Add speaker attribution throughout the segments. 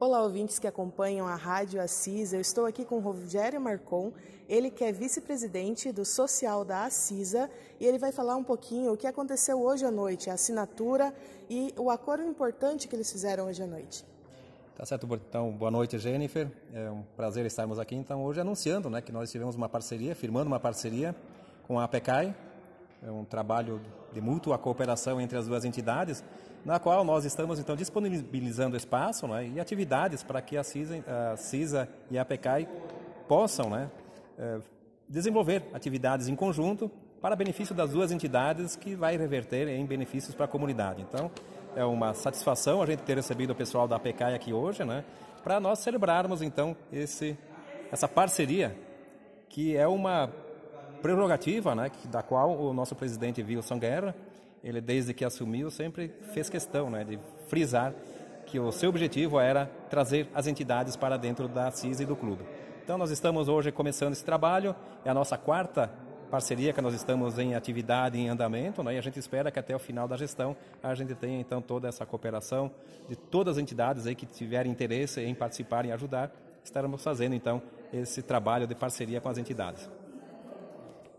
Speaker 1: Olá, ouvintes que acompanham a Rádio Assis. Eu estou aqui com Rogério Marcon, ele que é vice-presidente do Social da Assisa, e ele vai falar um pouquinho o que aconteceu hoje à noite, a assinatura e o acordo importante que eles fizeram hoje à noite.
Speaker 2: Tá certo, então, boa noite, Jennifer. É um prazer estarmos aqui, então, hoje anunciando né, que nós tivemos uma parceria, firmando uma parceria com a APECAI, é um trabalho de mútua cooperação entre as duas entidades, na qual nós estamos então disponibilizando espaço né, e atividades para que a CISA, a CISA e a APECAI possam né, é, desenvolver atividades em conjunto para benefício das duas entidades que vai reverter em benefícios para a comunidade. Então, é uma satisfação a gente ter recebido o pessoal da APECAI aqui hoje, né, para nós celebrarmos então esse, essa parceria que é uma prerrogativa, né, da qual o nosso presidente Wilson Guerra, ele desde que assumiu sempre fez questão, né, de frisar que o seu objetivo era trazer as entidades para dentro da CIS e do clube. Então nós estamos hoje começando esse trabalho, é a nossa quarta parceria que nós estamos em atividade, em andamento, né, e a gente espera que até o final da gestão a gente tenha então toda essa cooperação de todas as entidades aí que tiverem interesse em participar e ajudar, estaremos fazendo então esse trabalho de parceria com as entidades.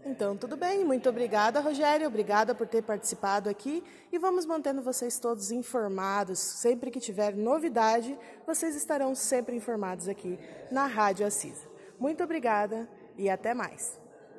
Speaker 1: Então, tudo bem. Muito obrigada, Rogério. Obrigada por ter participado aqui. E vamos mantendo vocês todos informados. Sempre que tiver novidade, vocês estarão sempre informados aqui na Rádio Assisa. Muito obrigada e até mais.